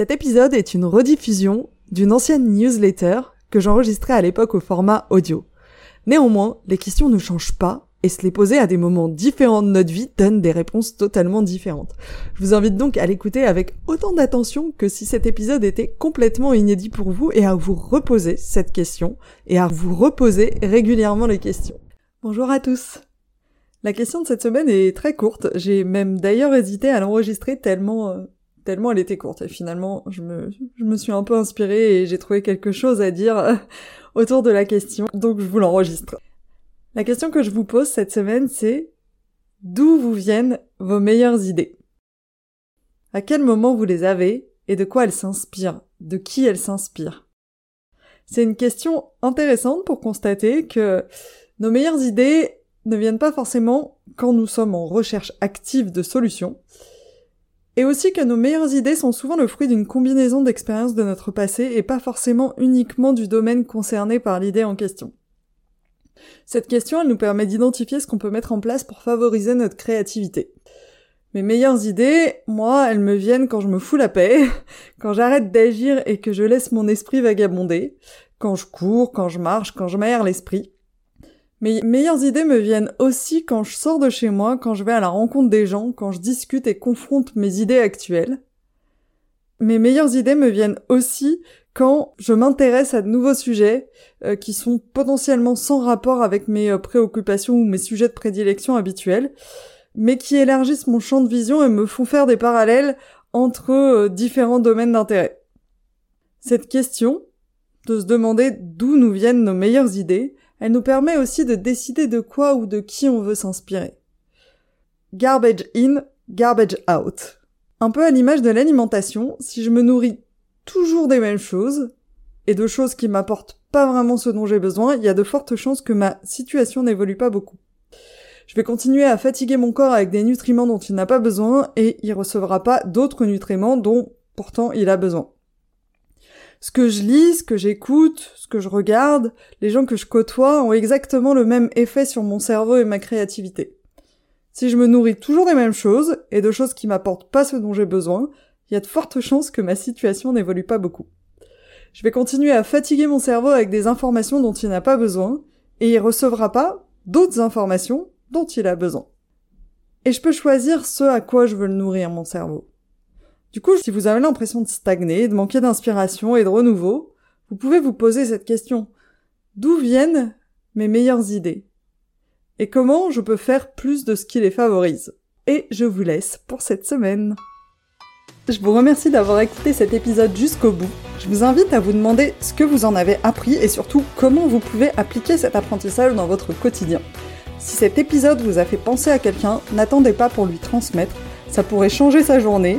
Cet épisode est une rediffusion d'une ancienne newsletter que j'enregistrais à l'époque au format audio. Néanmoins, les questions ne changent pas et se les poser à des moments différents de notre vie donne des réponses totalement différentes. Je vous invite donc à l'écouter avec autant d'attention que si cet épisode était complètement inédit pour vous et à vous reposer cette question et à vous reposer régulièrement les questions. Bonjour à tous. La question de cette semaine est très courte. J'ai même d'ailleurs hésité à l'enregistrer tellement euh, tellement elle était courte. Et finalement, je me, je me suis un peu inspirée et j'ai trouvé quelque chose à dire euh, autour de la question. Donc je vous l'enregistre. La question que je vous pose cette semaine, c'est d'où vous viennent vos meilleures idées? À quel moment vous les avez et de quoi elles s'inspirent? De qui elles s'inspirent? C'est une question intéressante pour constater que nos meilleures idées ne viennent pas forcément quand nous sommes en recherche active de solutions, et aussi que nos meilleures idées sont souvent le fruit d'une combinaison d'expériences de notre passé et pas forcément uniquement du domaine concerné par l'idée en question. Cette question, elle nous permet d'identifier ce qu'on peut mettre en place pour favoriser notre créativité. Mes meilleures idées, moi, elles me viennent quand je me fous la paix, quand j'arrête d'agir et que je laisse mon esprit vagabonder, quand je cours, quand je marche, quand je m'aère l'esprit. Mes meilleures idées me viennent aussi quand je sors de chez moi, quand je vais à la rencontre des gens, quand je discute et confronte mes idées actuelles. Mes meilleures idées me viennent aussi quand je m'intéresse à de nouveaux sujets euh, qui sont potentiellement sans rapport avec mes euh, préoccupations ou mes sujets de prédilection habituels, mais qui élargissent mon champ de vision et me font faire des parallèles entre euh, différents domaines d'intérêt. Cette question, de se demander d'où nous viennent nos meilleures idées, elle nous permet aussi de décider de quoi ou de qui on veut s'inspirer. Garbage in, garbage out. Un peu à l'image de l'alimentation, si je me nourris toujours des mêmes choses, et de choses qui m'apportent pas vraiment ce dont j'ai besoin, il y a de fortes chances que ma situation n'évolue pas beaucoup. Je vais continuer à fatiguer mon corps avec des nutriments dont il n'a pas besoin et il recevra pas d'autres nutriments dont pourtant il a besoin. Ce que je lis, ce que j'écoute, ce que je regarde, les gens que je côtoie ont exactement le même effet sur mon cerveau et ma créativité. Si je me nourris toujours des mêmes choses et de choses qui m'apportent pas ce dont j'ai besoin, il y a de fortes chances que ma situation n'évolue pas beaucoup. Je vais continuer à fatiguer mon cerveau avec des informations dont il n'a pas besoin, et il recevra pas d'autres informations dont il a besoin. Et je peux choisir ce à quoi je veux le nourrir, mon cerveau. Du coup, si vous avez l'impression de stagner, de manquer d'inspiration et de renouveau, vous pouvez vous poser cette question. D'où viennent mes meilleures idées? Et comment je peux faire plus de ce qui les favorise? Et je vous laisse pour cette semaine. Je vous remercie d'avoir écouté cet épisode jusqu'au bout. Je vous invite à vous demander ce que vous en avez appris et surtout comment vous pouvez appliquer cet apprentissage dans votre quotidien. Si cet épisode vous a fait penser à quelqu'un, n'attendez pas pour lui transmettre, ça pourrait changer sa journée